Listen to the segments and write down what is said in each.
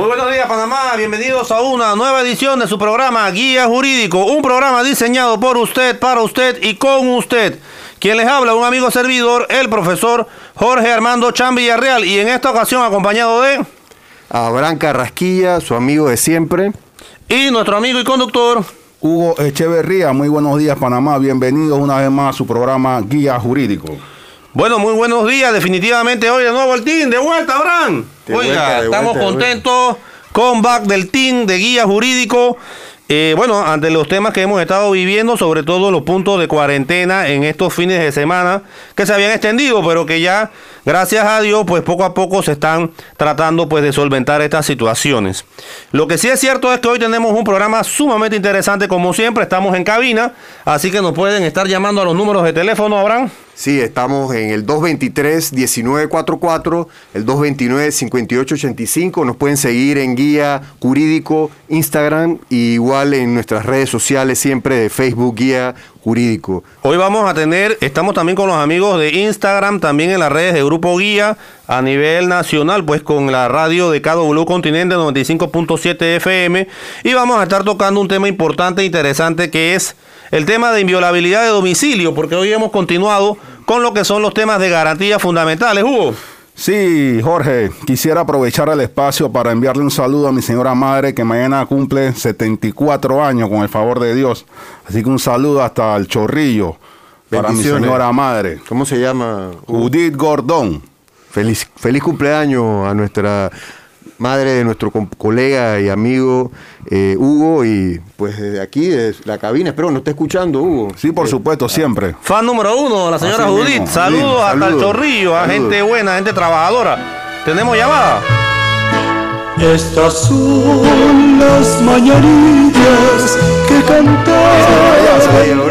Muy buenos días Panamá, bienvenidos a una nueva edición de su programa Guía Jurídico, un programa diseñado por usted, para usted y con usted. Quien les habla, un amigo servidor, el profesor Jorge Armando Chan Villarreal y en esta ocasión acompañado de... Abraham Carrasquilla, su amigo de siempre. Y nuestro amigo y conductor... Hugo Echeverría, muy buenos días Panamá, bienvenidos una vez más a su programa Guía Jurídico. Bueno, muy buenos días. Definitivamente hoy de nuevo el team. De vuelta, Abraham. De Oiga, vuelta, de estamos vuelta, contentos. con back del team de guía jurídico. Eh, bueno, ante los temas que hemos estado viviendo, sobre todo los puntos de cuarentena en estos fines de semana que se habían extendido, pero que ya, gracias a Dios, pues poco a poco se están tratando pues de solventar estas situaciones. Lo que sí es cierto es que hoy tenemos un programa sumamente interesante, como siempre, estamos en cabina, así que nos pueden estar llamando a los números de teléfono, Abraham. Sí, estamos en el 223-1944, el 229-5885. Nos pueden seguir en Guía Jurídico, Instagram y igual en nuestras redes sociales siempre de Facebook Guía Jurídico. Hoy vamos a tener, estamos también con los amigos de Instagram, también en las redes de Grupo Guía a nivel nacional, pues con la radio de KW Continente 95.7 FM y vamos a estar tocando un tema importante e interesante que es el tema de inviolabilidad de domicilio, porque hoy hemos continuado con lo que son los temas de garantías fundamentales, Hugo. Sí, Jorge, quisiera aprovechar el espacio para enviarle un saludo a mi señora madre que mañana cumple 74 años con el favor de Dios. Así que un saludo hasta el chorrillo para mi señora madre, ¿Cómo se llama? Judith Gordón. Feliz, feliz cumpleaños a nuestra madre de nuestro colega y amigo eh, Hugo y pues desde aquí, desde la cabina, espero que nos esté escuchando Hugo. Sí, por Eh, supuesto, siempre. Fan número uno, la señora Así Judith. mismo, Saludos sí, hasta el saludos, chorrillo, a saludos. gente buena, gente trabajadora. ¿Tenemos llamada? Estas son las mañanitas que Aurelio.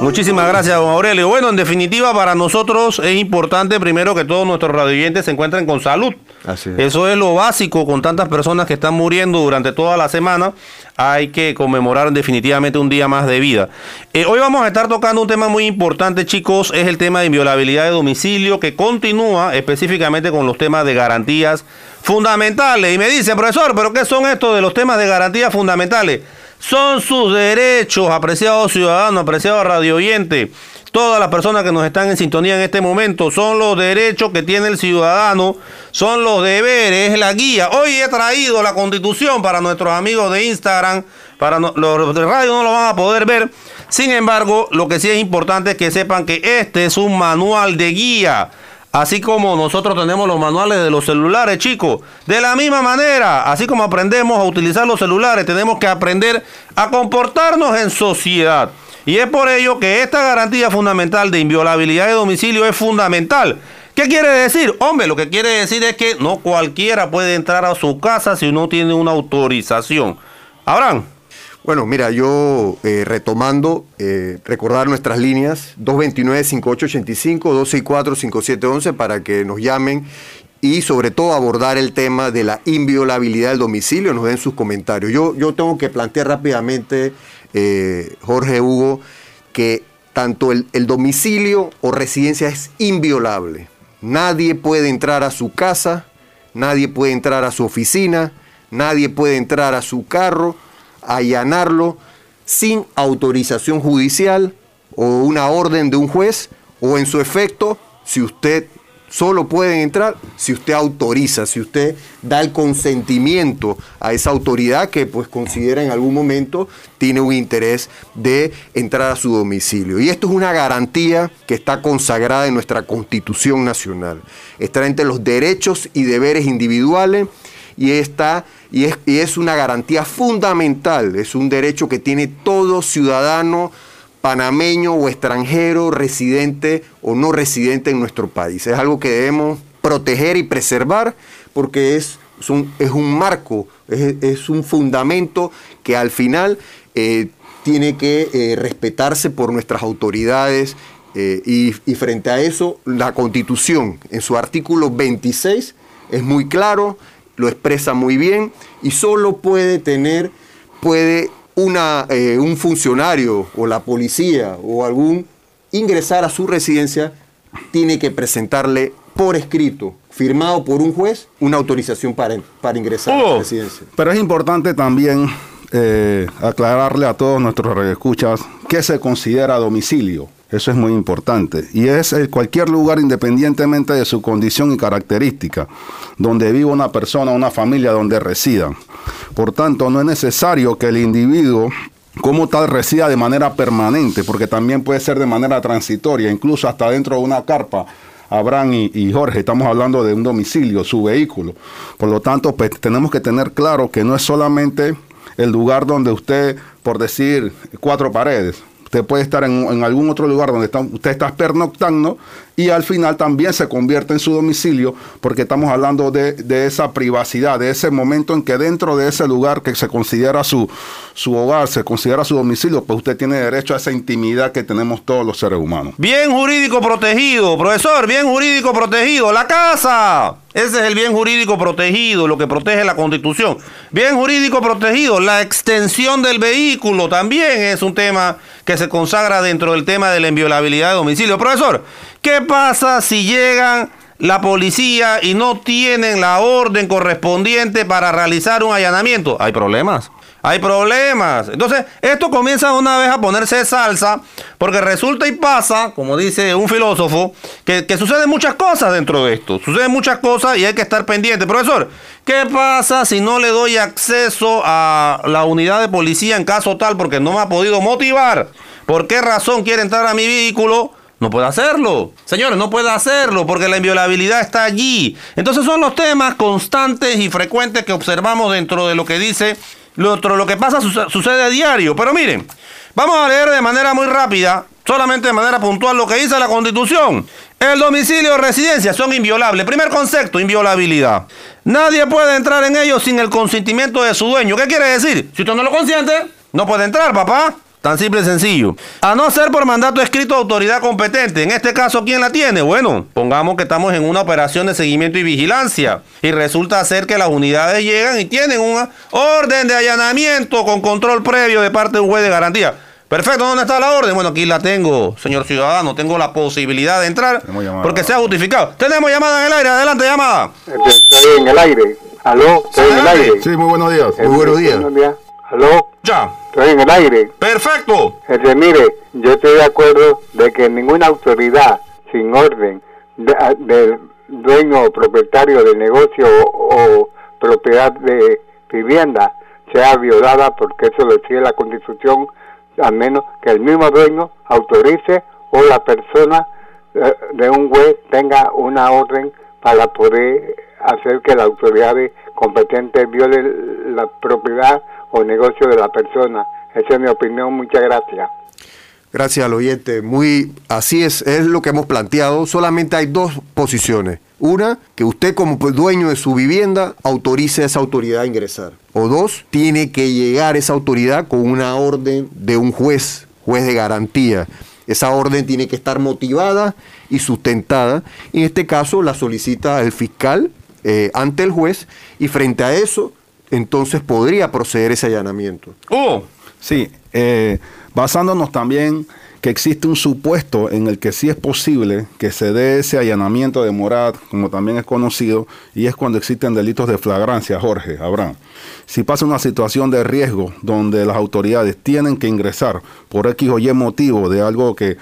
Muchísimas gracias, don Aurelio. Bueno, en definitiva, para nosotros es importante primero que todos nuestros radioyentes se encuentren con salud. Así es. Eso es lo básico con tantas personas que están muriendo durante toda la semana. Hay que conmemorar definitivamente un día más de vida. Eh, hoy vamos a estar tocando un tema muy importante, chicos. Es el tema de inviolabilidad de domicilio que continúa específicamente con los temas de garantías fundamentales. Y me dice, profesor, ¿pero qué son estos de los temas de garantías fundamentales? Son sus derechos, apreciados ciudadanos, apreciados radio oyente. Todas las personas que nos están en sintonía en este momento son los derechos que tiene el ciudadano, son los deberes, es la guía. Hoy he traído la constitución para nuestros amigos de Instagram, para los de radio no lo van a poder ver. Sin embargo, lo que sí es importante es que sepan que este es un manual de guía. Así como nosotros tenemos los manuales de los celulares, chicos. De la misma manera, así como aprendemos a utilizar los celulares, tenemos que aprender a comportarnos en sociedad. Y es por ello que esta garantía fundamental de inviolabilidad de domicilio es fundamental. ¿Qué quiere decir? Hombre, lo que quiere decir es que no cualquiera puede entrar a su casa si no tiene una autorización. Abraham. Bueno, mira, yo eh, retomando, eh, recordar nuestras líneas 229-5885, 264-5711 para que nos llamen y sobre todo abordar el tema de la inviolabilidad del domicilio, nos den sus comentarios. Yo, yo tengo que plantear rápidamente, eh, Jorge Hugo, que tanto el, el domicilio o residencia es inviolable. Nadie puede entrar a su casa, nadie puede entrar a su oficina, nadie puede entrar a su carro, allanarlo sin autorización judicial o una orden de un juez o en su efecto, si usted solo puede entrar si usted autoriza, si usted da el consentimiento a esa autoridad que pues considera en algún momento tiene un interés de entrar a su domicilio. Y esto es una garantía que está consagrada en nuestra Constitución Nacional. Está entre los derechos y deberes individuales y, está, y, es, y es una garantía fundamental, es un derecho que tiene todo ciudadano panameño o extranjero, residente o no residente en nuestro país. Es algo que debemos proteger y preservar porque es, un, es un marco, es, un fundamento que al final eh, tiene que eh, respetarse por nuestras autoridades eh, y, frente a eso la constitución en su artículo 26 es muy claro, lo expresa muy bien y solo puede tener, puede una, un funcionario o la policía o algún ingresar a su residencia, tiene que presentarle por escrito, firmado por un juez, una autorización para, para ingresar a la oh. residencia. Pero es importante también eh, aclararle a todos nuestros redescuchas qué se considera domicilio. Eso es muy importante. Y es cualquier lugar independientemente de su condición y característica, donde viva una persona, una familia, donde resida. Por tanto, no es necesario que el individuo como tal resida de manera permanente, porque también puede ser de manera transitoria, incluso hasta dentro de una carpa. Abraham y, Jorge, estamos hablando de un domicilio, su vehículo. Por lo tanto, pues, tenemos que tener claro que no es solamente el lugar donde usted, por decir, cuatro paredes, Usted puede estar en, algún otro lugar donde usted está pernoctando y al final también se convierte en su domicilio porque estamos hablando de, esa privacidad, de ese momento en que dentro de ese lugar que se considera su, su hogar, se considera su domicilio, pues usted tiene derecho a esa intimidad que tenemos todos los seres humanos. Bien jurídico protegido, profesor, bien jurídico protegido, la casa. Ese es el bien jurídico protegido, lo que protege la constitución. Bien jurídico protegido, la extensión del vehículo también es un tema que se consagra dentro del tema de la inviolabilidad de domicilio. Profesor, ¿qué pasa si llegan la policía y no tienen la orden correspondiente para realizar un allanamiento? Hay problemas hay problemas. Entonces, esto comienza una vez a ponerse salsa, porque resulta y pasa, como dice un filósofo, que, suceden muchas cosas dentro de esto. Suceden muchas cosas y hay que estar pendiente. Profesor, ¿qué pasa si no le doy acceso a la unidad de policía en caso tal porque no me ha podido motivar? ¿Por qué razón quiere entrar a mi vehículo? No puede hacerlo. Señores, no puede hacerlo porque la inviolabilidad está allí. Entonces son los temas constantes y frecuentes que observamos dentro de lo que dice lo otro, lo que pasa sucede a diario. Pero miren, vamos a leer de manera muy rápida, solamente de manera puntual, lo que dice la Constitución. El domicilio o residencia son inviolables. Primer concepto, inviolabilidad. Nadie puede entrar en ellos sin el consentimiento de su dueño. ¿Qué quiere decir? Si usted no lo consiente, no puede entrar, papá. Tan simple y sencillo. A no ser por mandato escrito de autoridad competente. En este caso, ¿quién la tiene? Bueno, pongamos que estamos en una operación de seguimiento y vigilancia. Y resulta ser que las unidades llegan y tienen una orden de allanamiento con control previo de parte de un juez de garantía. Perfecto, ¿dónde está la orden? Bueno, aquí la tengo, señor ciudadano. Tengo la posibilidad de entrar porque se ha justificado. Tenemos llamada en el aire. Adelante, llamada. Estoy en el aire. ¿Aló? Estoy en el aire. Sí, muy buenos días. Muy buenos días. ¿Aló? Ya. Estoy en el aire. Perfecto. Mire, yo estoy de acuerdo de que ninguna autoridad sin orden del dueño o propietario de negocio o, propiedad de vivienda sea violada porque eso lo exige la constitución, a menos que el mismo dueño autorice o la persona eh, de un juez tenga una orden para poder hacer que la autoridad competente viole la propiedad o negocio de la persona. Esa es mi opinión, muchas gracias. Gracias al oyente. Muy así es, es lo que hemos planteado. Solamente hay dos posiciones. Una, que usted como dueño de su vivienda autorice a esa autoridad a ingresar. O dos, tiene que llegar esa autoridad con una orden de un juez, juez de garantía. Esa orden tiene que estar motivada y sustentada. En este caso la solicita el fiscal eh, ante el juez y frente a eso entonces podría proceder ese allanamiento. Oh, sí, eh, basándonos también que existe un supuesto en el que sí es posible que se dé ese allanamiento de morada, como también es conocido, y es cuando existen delitos de flagrancia, Jorge, Abraham. Si pasa una situación de riesgo donde las autoridades tienen que ingresar por X o Y motivo de algo que,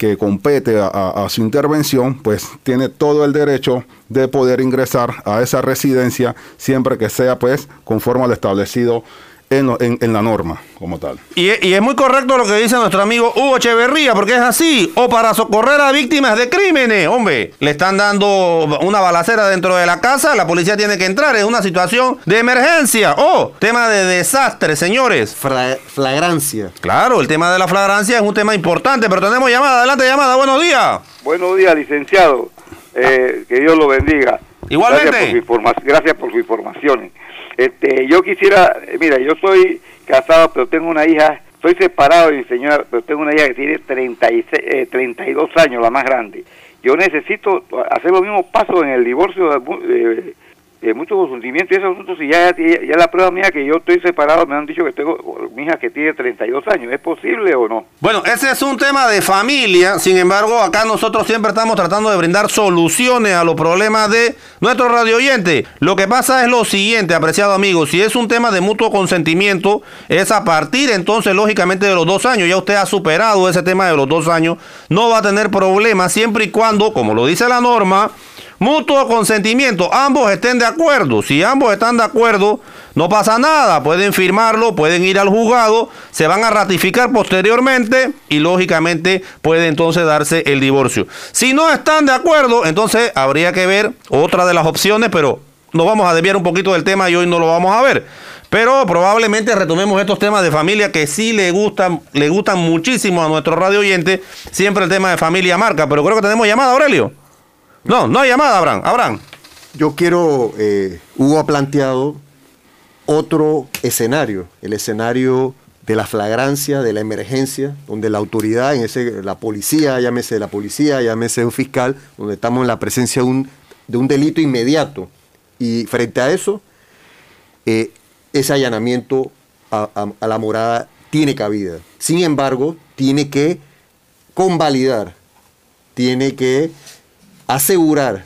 que compete a, su intervención, pues tiene todo el derecho de poder ingresar a esa residencia siempre que sea pues conforme al establecido en, la norma como tal. Y, es muy correcto lo que dice nuestro amigo Hugo Echeverría, porque es así. O para socorrer a víctimas de crímenes, hombre, le están dando una balacera dentro de la casa, la policía tiene que entrar, en una situación de emergencia. O tema de desastre, señores. flagrancia. Claro, el tema de la flagrancia es un tema importante, pero tenemos llamada. Adelante, llamada. Buenos días. Buenos días, licenciado. Eh, que Dios lo bendiga. Igualmente. Gracias por su, informa gracias por su información. Este, yo quisiera, eh, mira, yo soy casado, pero tengo una hija, soy separado de mi señora, pero tengo una hija que tiene 36, eh, 32 años, la más grande. Yo necesito hacer los mismos pasos en el divorcio de, de muchos consentimientos y esos asuntos. Ya, ya, ya la prueba mía que yo estoy separado, me han dicho que tengo mi hija que tiene 32 años. ¿Es posible o no? Bueno, ese es un tema de familia, sin embargo, acá nosotros siempre estamos tratando de brindar soluciones a los problemas de nuestro radio oyente. Lo que pasa es lo siguiente, apreciado amigo, si es un tema de mutuo consentimiento, es a partir entonces, lógicamente, de los dos años, ya usted ha superado ese tema de los dos años, no va a tener problemas siempre y cuando, como lo dice la norma, Mutuo consentimiento, ambos estén de acuerdo. Si ambos están de acuerdo, no pasa nada. Pueden firmarlo, pueden ir al juzgado, se van a ratificar posteriormente y lógicamente puede entonces darse el divorcio. Si no están de acuerdo, entonces habría que ver otra de las opciones, pero nos vamos a desviar un poquito del tema y hoy no lo vamos a ver. Pero probablemente retomemos estos temas de familia que sí le gustan, le gustan muchísimo a nuestro radio oyente. Siempre el tema de familia marca, pero creo que tenemos llamada, Aurelio. No, no hay llamada, Abraham. Abraham. Yo quiero, eh, Hugo ha planteado otro escenario, el escenario de la flagrancia, de la emergencia, donde la autoridad, en ese, la policía, llámese la policía, llámese un fiscal, donde estamos en la presencia de un, de un delito inmediato. Y frente a eso, eh, ese allanamiento a la morada tiene cabida. Sin embargo, tiene que convalidar, tiene que asegurar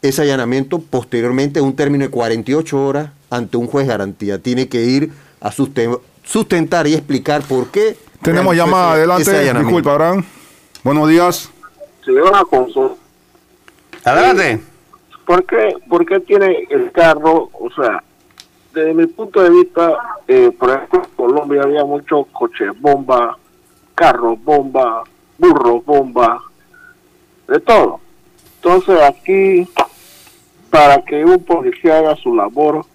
ese allanamiento posteriormente a un término de 48 horas ante un juez garantía. Tiene que ir a susten- sustentar y explicar por qué. Tenemos llamada ese- adelante. Disculpa, Abraham. Buenos días. Se ve una consulta. Adelante. ¿Por qué, ¿Por qué tiene el carro? O sea, desde mi punto de vista, eh, por ejemplo, en Colombia había muchos coches bomba, carros bomba, burros bomba, de todo. Entonces aquí, para que un policía haga su labor,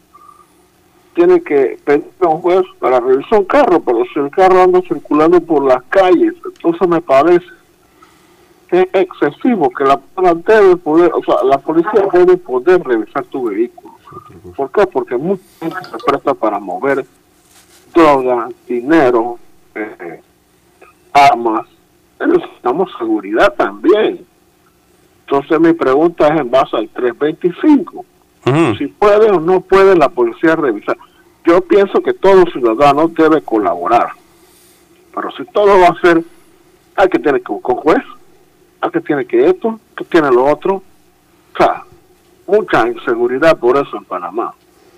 tiene que pedir a un juez para revisar un carro, pero si el carro anda circulando por las calles, entonces me parece que es excesivo, que la debe poder, o sea, la policía debe poder revisar tu vehículo. ¿Por qué? Porque mucha gente se presta para mover droga, dinero, eh, armas. Necesitamos seguridad también. Entonces mi pregunta es en base al 325. Ujú. Si puede o no puede la policía revisar. Yo pienso que todo ciudadano debe colaborar. Pero si todo va a ser, hay que tener que buscar un juez, hay que tiene que esto, que tiene lo otro. O sea, mucha inseguridad por eso en Panamá.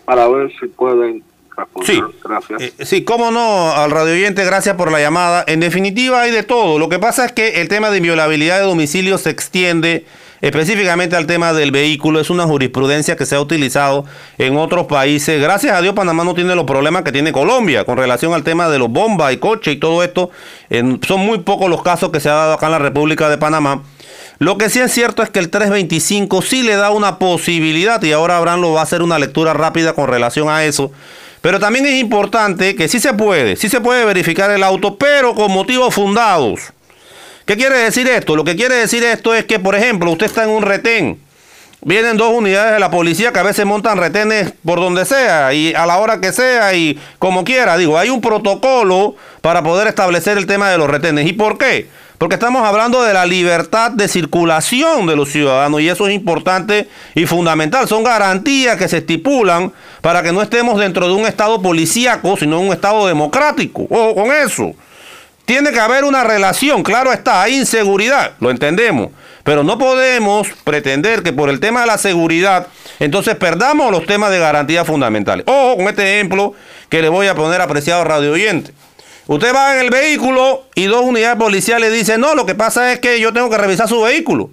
Para ver si pueden responder. Sí. Gracias. Eh, sí, cómo no, al radio oyente, gracias por la llamada. En definitiva, hay de todo. Lo que pasa es que el tema de inviolabilidad de domicilio se extiende específicamente al tema del vehículo. Es una jurisprudencia que se ha utilizado en otros países. Gracias a Dios, Panamá no tiene los problemas que tiene Colombia con relación al tema de los bombas y coches y todo esto. En- son muy pocos los casos que se ha dado acá en la República de Panamá. Lo que sí es cierto es que el 325 sí le da una posibilidad y ahora Abraham lo va a hacer una lectura rápida con relación a eso. Pero también es importante que sí se puede, sí se puede verificar el auto, pero con motivos fundados. ¿Qué quiere decir esto? Lo que quiere decir esto es que, por ejemplo, usted está en un retén. Vienen dos unidades de la policía que a veces montan retenes por donde sea y a la hora que sea y como quiera. Digo, hay un protocolo para poder establecer el tema de los retenes. ¿Y por qué? Porque estamos hablando de la libertad de circulación de los ciudadanos y eso es importante y fundamental. Son garantías que se estipulan para que no estemos dentro de un estado policíaco, sino un estado democrático. Ojo con eso. Tiene que haber una relación, claro está, hay inseguridad, lo entendemos, pero no podemos pretender que por el tema de la seguridad, entonces perdamos los temas de garantía fundamentales. Ojo con este ejemplo que le voy a poner apreciado radio oyente. Usted va en el vehículo y dos unidades policiales dicen, no, lo que pasa es que yo tengo que revisar su vehículo.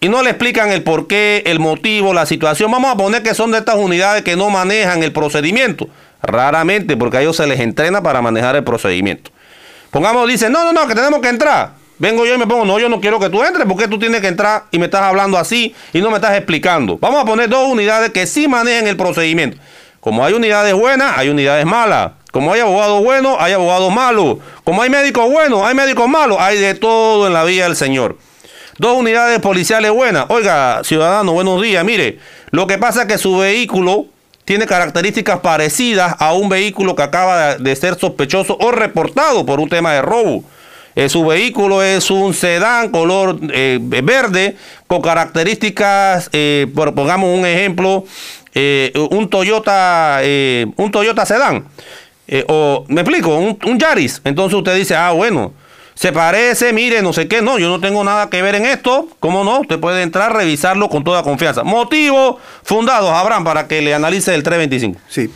Y no le explican el por qué, el motivo, la situación. Vamos a poner que son de estas unidades que no manejan el procedimiento. Raramente, porque a ellos se les entrena para manejar el procedimiento. Pongamos, dice, no, no, no, que tenemos que entrar. Vengo yo y me pongo, no, yo no quiero que tú entres, porque tú tienes que entrar y me estás hablando así y no me estás explicando. Vamos a poner dos unidades que sí manejen el procedimiento. Como hay unidades buenas, hay unidades malas. Como hay abogados buenos, hay abogados malos. Como hay médicos buenos, hay médicos malos. Hay de todo en la vida del Señor. Dos unidades policiales buenas. Oiga, ciudadano, buenos días. Mire, lo que pasa es que su vehículo tiene características parecidas a un vehículo que acaba de ser sospechoso o reportado por un tema de robo. Eh, su vehículo es un sedán color eh, verde con características, eh, por, pongamos un ejemplo, un Toyota, un Toyota sedán. O me explico, un, un Yaris. Entonces usted dice, ah, bueno, se parece, mire, no sé qué, no, yo no tengo nada que ver en esto, ¿cómo no? Usted puede entrar, revisarlo con toda confianza. Motivo fundados, Abraham, para que le analice el 325. Sí,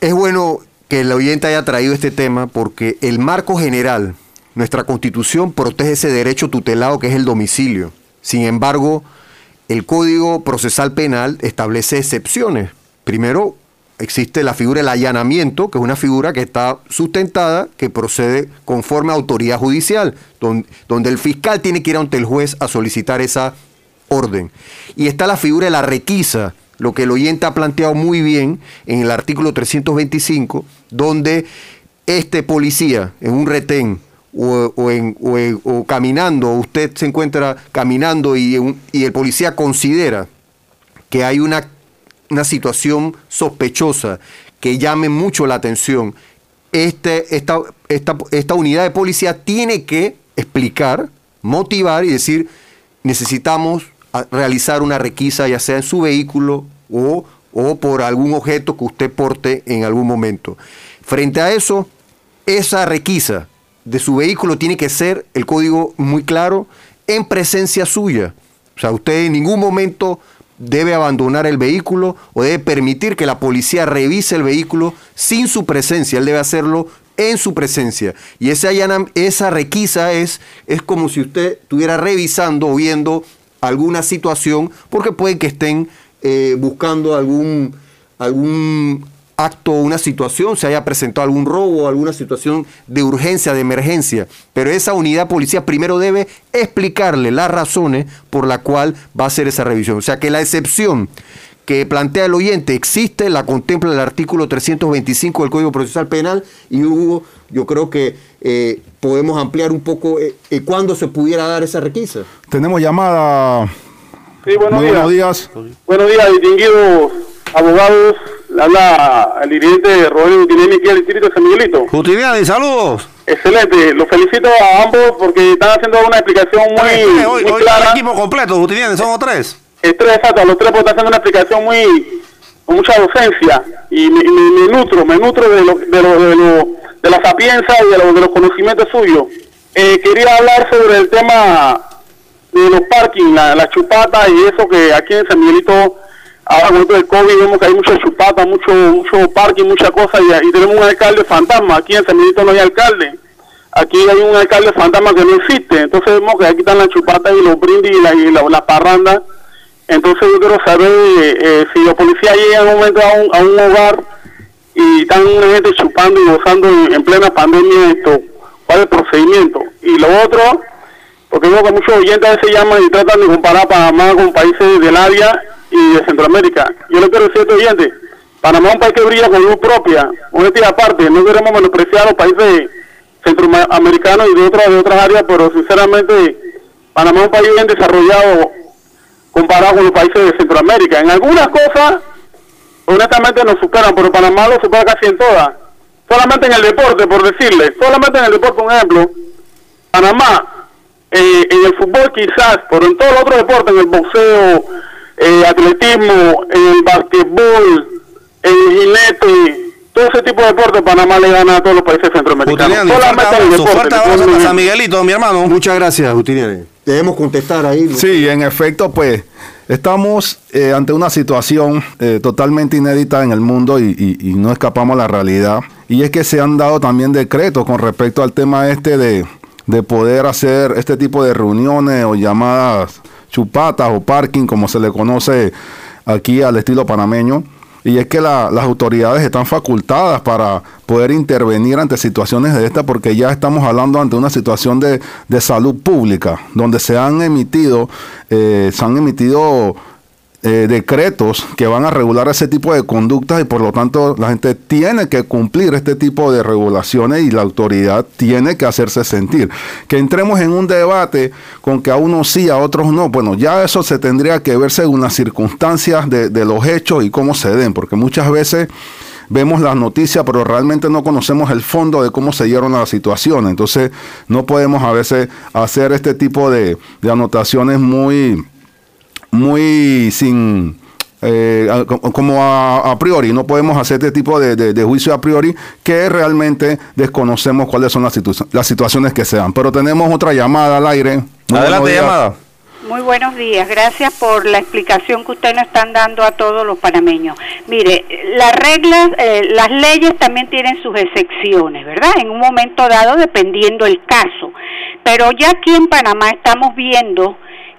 es bueno que el oyente haya traído este tema porque el marco general nuestra constitución protege ese derecho tutelado que es el domicilio. Sin embargo, el Código Procesal Penal establece excepciones. Primero, existe la figura del allanamiento, que es una figura que está sustentada, que procede conforme a autoridad judicial, donde, el fiscal tiene que ir ante el juez a solicitar esa orden. Y está la figura de la requisa, lo que el oyente ha planteado muy bien en el artículo 325, donde este policía en un retén o, o, caminando, usted se encuentra caminando y, y el policía considera que hay una, una, situación sospechosa que llame mucho la atención, este, esta, esta, esta unidad de policía tiene que explicar, motivar y decir, necesitamos realizar una requisa, ya sea en su vehículo o, o por algún objeto que usted porte en algún momento. Frente a eso, esa requisa de su vehículo tiene que ser el código muy claro en presencia suya. O sea, usted en ningún momento debe abandonar el vehículo o debe permitir que la policía revise el vehículo sin su presencia. Él debe hacerlo en su presencia. Y esa, esa requisa es, es como si usted estuviera revisando o viendo alguna situación, porque puede que estén eh, buscando algún, algún acto o una situación, se haya presentado algún robo o alguna situación de urgencia, de emergencia. Pero esa unidad policial primero debe explicarle las razones por la cual va a hacer esa revisión. O sea que la excepción que plantea el oyente existe, la contempla el artículo 325 del Código Procesal Penal y Hugo, yo creo que eh, podemos ampliar un poco eh, eh, cuándo se pudiera dar esa requisa. Tenemos llamada. Sí, buenos, días. buenos días. Buenos días, distinguidos abogados habla el dirigente Rodrigo Gutiniani aquí del distrito de San Miguelito. Gutiniani, saludos. Excelente, los felicito a ambos porque están haciendo una explicación muy, hoy, muy hoy clara. equipo completo, Gutiniani, somos tres. Es tres, exacto, los tres están haciendo una explicación muy con mucha docencia y me, me, nutro, me nutro de, lo, de, lo, de, lo, de la sapiencia y de, de los conocimientos suyos. Eh, quería hablar sobre el tema de los parking, la, la chupata y eso que aquí en San Miguelito ahora con esto del COVID vemos que hay mucha chupata, mucho mucho parking, muchas cosas y, tenemos un alcalde fantasma. Aquí en San Miguelito no hay alcalde. Aquí hay un alcalde fantasma que no existe. Entonces vemos que aquí están las chupatas y los brindis y la, y la, parranda. Entonces yo quiero saber eh, si los policías llegan un momento a un, a un hogar y están una gente chupando y gozando en, plena pandemia esto, cuál es el procedimiento. Y lo otro, porque veo que muchos oyentes a veces llaman y tratan de comparar Panamá con países del área y de Centroamérica. Yo le quiero decir esto oyente, Panamá es un país que brilla con luz propia, una entidad aparte, no queremos menospreciar a los países centroamericanos y de otras, de otras áreas, pero sinceramente Panamá es un país bien desarrollado comparado con los países de Centroamérica. En algunas cosas, honestamente nos superan, pero Panamá lo supera casi en todas. Solamente en el deporte, por decirle, solamente en el deporte, por ejemplo, Panamá, eh, en el fútbol quizás, pero en todos los otros deportes, en el boxeo, el atletismo, el basquetbol, el jinete, todo ese tipo de deportes Panamá le gana a todos los países centroamericanos. Solamente San Miguelito, mi hermano. Muchas gracias, Utiliani. Debemos contestar ahí. Sí, en efecto, pues estamos eh, ante una situación eh, totalmente inédita en el mundo y, y, no escapamos a la realidad. Y es que se han dado también decretos con respecto al tema este de, de poder hacer este tipo de reuniones o llamadas chupatas o parking, como se le conoce aquí al estilo panameño. Y es que las autoridades están facultadas para poder intervenir ante situaciones de esta, porque ya estamos hablando ante una situación de, salud pública, donde se han emitido, eh, se han emitido eh, decretos que van a regular ese tipo de conductas y por lo tanto la gente tiene que cumplir este tipo de regulaciones y la autoridad tiene que hacerse sentir. Que entremos en un debate con que a unos sí, a otros no, bueno, ya eso se tendría que ver según las circunstancias de, los hechos y cómo se den, porque muchas veces vemos las noticias, pero realmente no conocemos el fondo de cómo se dieron las situaciones. Entonces, no podemos a veces hacer este tipo de anotaciones muy muy sin... Eh, como a, a priori, no podemos hacer este tipo de, de- de juicio a priori que realmente desconocemos cuáles son las, situ- las situaciones que sean. Pero tenemos otra llamada al aire. Muy buenos Adelante, días. llamada. Muy buenos días, gracias por la explicación que ustedes nos están dando a todos los panameños. Mire, las reglas, eh, las leyes también tienen sus excepciones, ¿verdad? En un momento dado, dependiendo el caso. Pero ya aquí en Panamá estamos viendo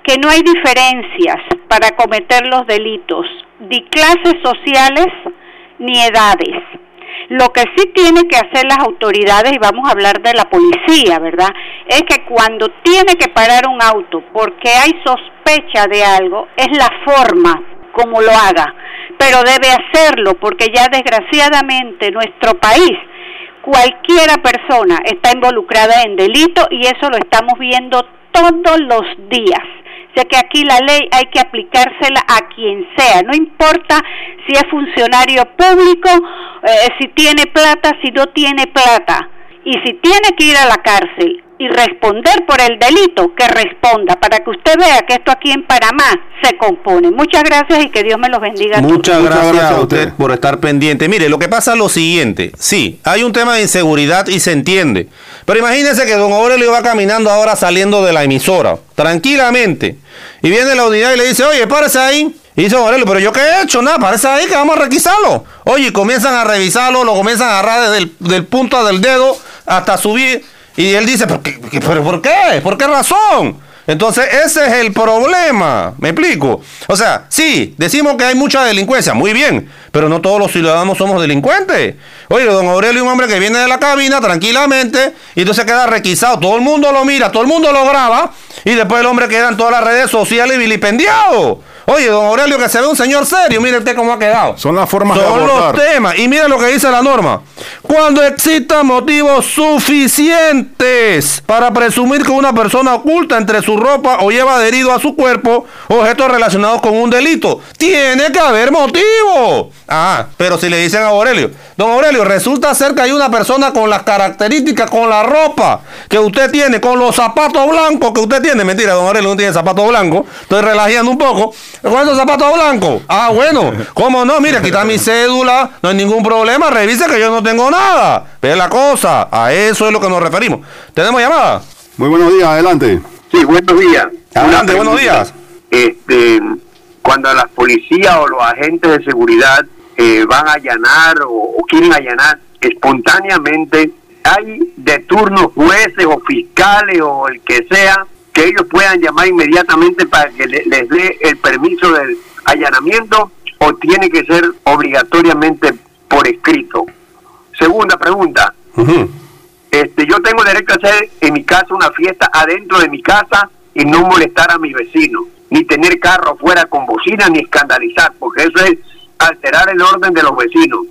que no hay diferencias para cometer los delitos, ni clases sociales ni edades. Lo que sí tienen que hacer las autoridades, y vamos a hablar de la policía, ¿verdad? Es que cuando tiene que parar un auto porque hay sospecha de algo, es la forma como lo haga, pero debe hacerlo porque ya desgraciadamente nuestro país, cualquiera persona está involucrada en delito y eso lo estamos viendo todos los días. O sea que aquí la ley hay que aplicársela a quien sea, no importa si es funcionario público, eh, si tiene plata, si no tiene plata. Y si tiene que ir a la cárcel y responder por el delito, que responda, para que usted vea que esto aquí en Panamá se compone. Muchas gracias y que Dios me los bendiga. a todos. Muchas gracias, a usted por estar pendiente. Mire, lo que pasa es lo siguiente. Sí, hay un tema de inseguridad y se entiende. Pero imagínese que don Aurelio va caminando ahora saliendo de la emisora, tranquilamente. Y viene la unidad y le dice, oye, párese ahí. Y dice Aurelio, pero yo qué he hecho, nada, párese ahí que vamos a requisarlo. Oye, y comienzan a revisarlo, lo comienzan a agarrar desde el del punta del dedo hasta subir. Y él dice. ¿Qué- ¿Pero por qué? ¿Por qué razón? Entonces, ese es el problema. ¿Me explico? O sea, sí, decimos que hay mucha delincuencia, muy bien, pero no todos los ciudadanos somos delincuentes. Oye, don Aurelio es un hombre que viene de la cabina tranquilamente y entonces queda requisado. Todo el mundo lo mira, todo el mundo lo graba y después el hombre queda en todas las redes sociales vilipendiado. Oye, don Aurelio, que se ve un señor serio, mire usted cómo ha quedado. Son las formas de Son los abordar. temas. Y mire lo que dice la norma. Cuando existan motivos suficientes para presumir que una persona oculta entre su ropa o lleva adherido a su cuerpo objetos relacionados con un delito, tiene que haber motivo. Ah, pero si le dicen a Aurelio, don Aurelio, resulta ser que hay una persona con las características, con la ropa que usted tiene, con los zapatos blancos que usted tiene. Mentira, don Aurelio no tiene zapatos blancos. Estoy relajando un poco. ¿Con esos zapatos blancos? Ah, bueno. ¿Cómo no? Mire, aquí está mi cédula. No hay ningún problema. Revise que yo no tengo nada. Ve la cosa. A eso es lo que nos referimos. ¿Tenemos llamada? Muy buenos días, adelante. Sí, buenos días. Adelante, buenos días. Este, cuando las policías o los agentes de seguridad eh, van a allanar o, o quieren allanar espontáneamente, hay de turno jueces o fiscales o el que sea que ellos puedan llamar inmediatamente para que le- les dé el permiso del allanamiento o tiene que ser obligatoriamente por escrito. Segunda pregunta, este, yo tengo derecho a hacer en mi casa una fiesta adentro de mi casa y no molestar a mi vecino, ni tener carro fuera con bocina, ni escandalizar, porque eso es alterar el orden de los vecinos.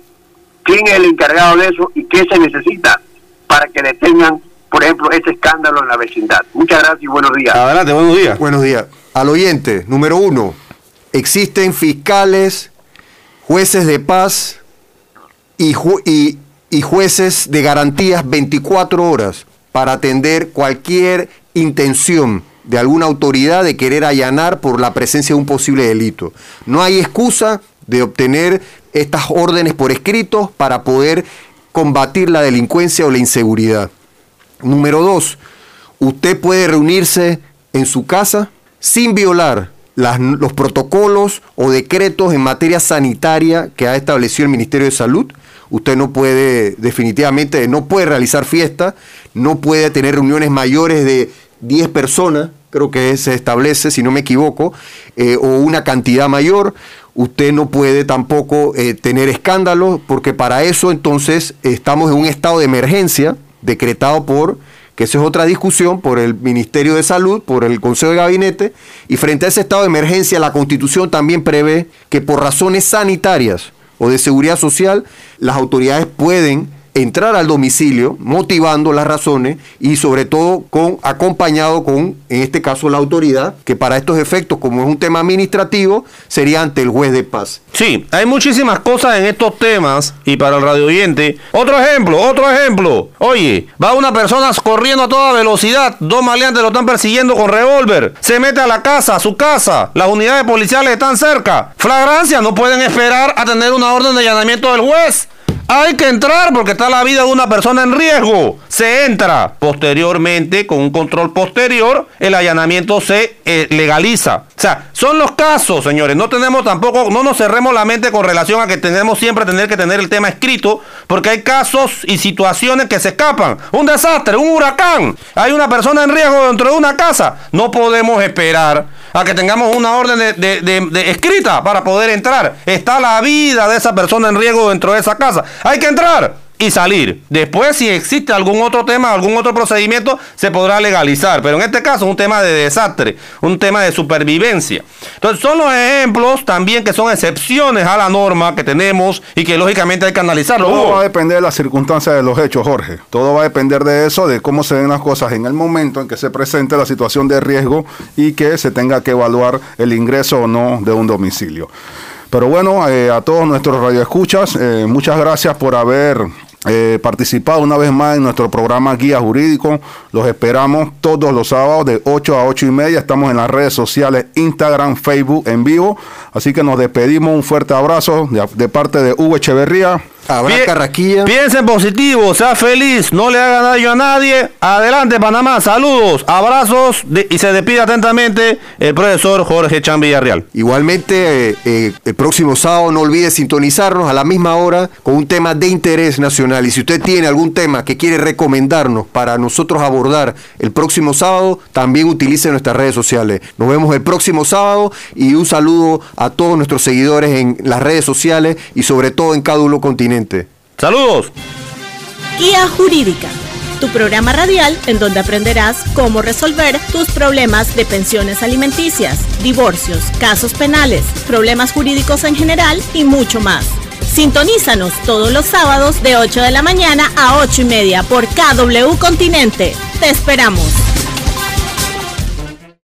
¿Quién es el encargado de eso y qué se necesita para que detengan, por ejemplo, ese escándalo en la vecindad? Muchas gracias y buenos días. Adelante, buenos días. Buenos días. Al oyente, número uno, existen fiscales, jueces de paz y, ju- y- y jueces de garantías 24 horas para atender cualquier intención de alguna autoridad de querer allanar por la presencia de un posible delito. No hay excusa de obtener estas órdenes por escrito para poder combatir la delincuencia o la inseguridad. Número dos, usted puede reunirse en su casa sin violar los protocolos o decretos en materia sanitaria que ha establecido el Ministerio de Salud. Usted no puede, definitivamente, no puede realizar fiestas, no puede tener reuniones mayores de 10 personas, creo que se establece, si no me equivoco, eh, o una cantidad mayor. Usted no puede tampoco eh, tener escándalos, porque para eso entonces estamos en un estado de emergencia decretado por que esa es otra discusión por el Ministerio de Salud, por el Consejo de Gabinete, y frente a ese estado de emergencia la Constitución también prevé que por razones sanitarias o de seguridad social, las autoridades pueden entrar al domicilio, motivando las razones y sobre todo con acompañado con, en este caso, la autoridad, que para estos efectos, como es un tema administrativo, sería ante el juez de paz. Sí, hay muchísimas cosas en estos temas y para el radio oyente. Otro ejemplo, otro ejemplo. Oye, va una persona corriendo a toda velocidad, dos maleantes lo están persiguiendo con revólver, se mete a la casa, a su casa, las unidades policiales están cerca. Flagrancia, no pueden esperar a tener una orden de allanamiento del juez. Hay que entrar porque está la vida de una persona en riesgo. Se entra. Posteriormente, con un control posterior, el allanamiento se eh, legaliza. O sea, son los casos, señores. No tenemos tampoco, no nos cerremos la mente con relación a que tenemos siempre tener que tener el tema escrito, porque hay casos y situaciones que se escapan. Un desastre, un huracán. Hay una persona en riesgo dentro de una casa. No podemos esperar a que tengamos una orden de, escrita para poder entrar. Está la vida de esa persona en riesgo dentro de esa casa. Hay que entrar y salir. Después, si existe algún otro tema, algún otro procedimiento, se podrá legalizar. Pero en este caso es un tema de desastre, un tema de supervivencia. Entonces, son los ejemplos también que son excepciones a la norma que tenemos y que lógicamente hay que analizarlo. Todo va a depender de las circunstancias de los hechos, Jorge. Todo va a depender de eso, de cómo se den las cosas en el momento en que se presente la situación de riesgo y que se tenga que evaluar el ingreso o no de un domicilio. Pero bueno, eh, a todos nuestros radioescuchas, eh, muchas gracias por haber eh, participado una vez más en nuestro programa Guía Jurídico. Los esperamos todos los sábados de 8 a 8 y media. Estamos en las redes sociales Instagram, Facebook en vivo. Así que nos despedimos. Un fuerte abrazo de, de parte de Hugo Echeverría. Habrá carraquilla. Piensen positivo, sea feliz, no le haga daño a nadie. Adelante, Panamá. Saludos, abrazos y se despide atentamente el profesor Jorge Chan Villarreal. Igualmente, eh, eh, el próximo sábado no olvide sintonizarnos a la misma hora con un tema de interés nacional. Y si usted tiene algún tema que quiere recomendarnos para nosotros abordar el próximo sábado, también utilice nuestras redes sociales. Nos vemos el próximo sábado y un saludo a todos nuestros seguidores en las redes sociales y sobre todo en Cádulo Continente. Saludos. Guía Jurídica, tu programa radial en donde aprenderás cómo resolver tus problemas de pensiones alimenticias, divorcios, casos penales, problemas jurídicos en general y mucho más. Sintonízanos todos los sábados de 8 de la mañana a 8 y media por KW Continente. Te esperamos.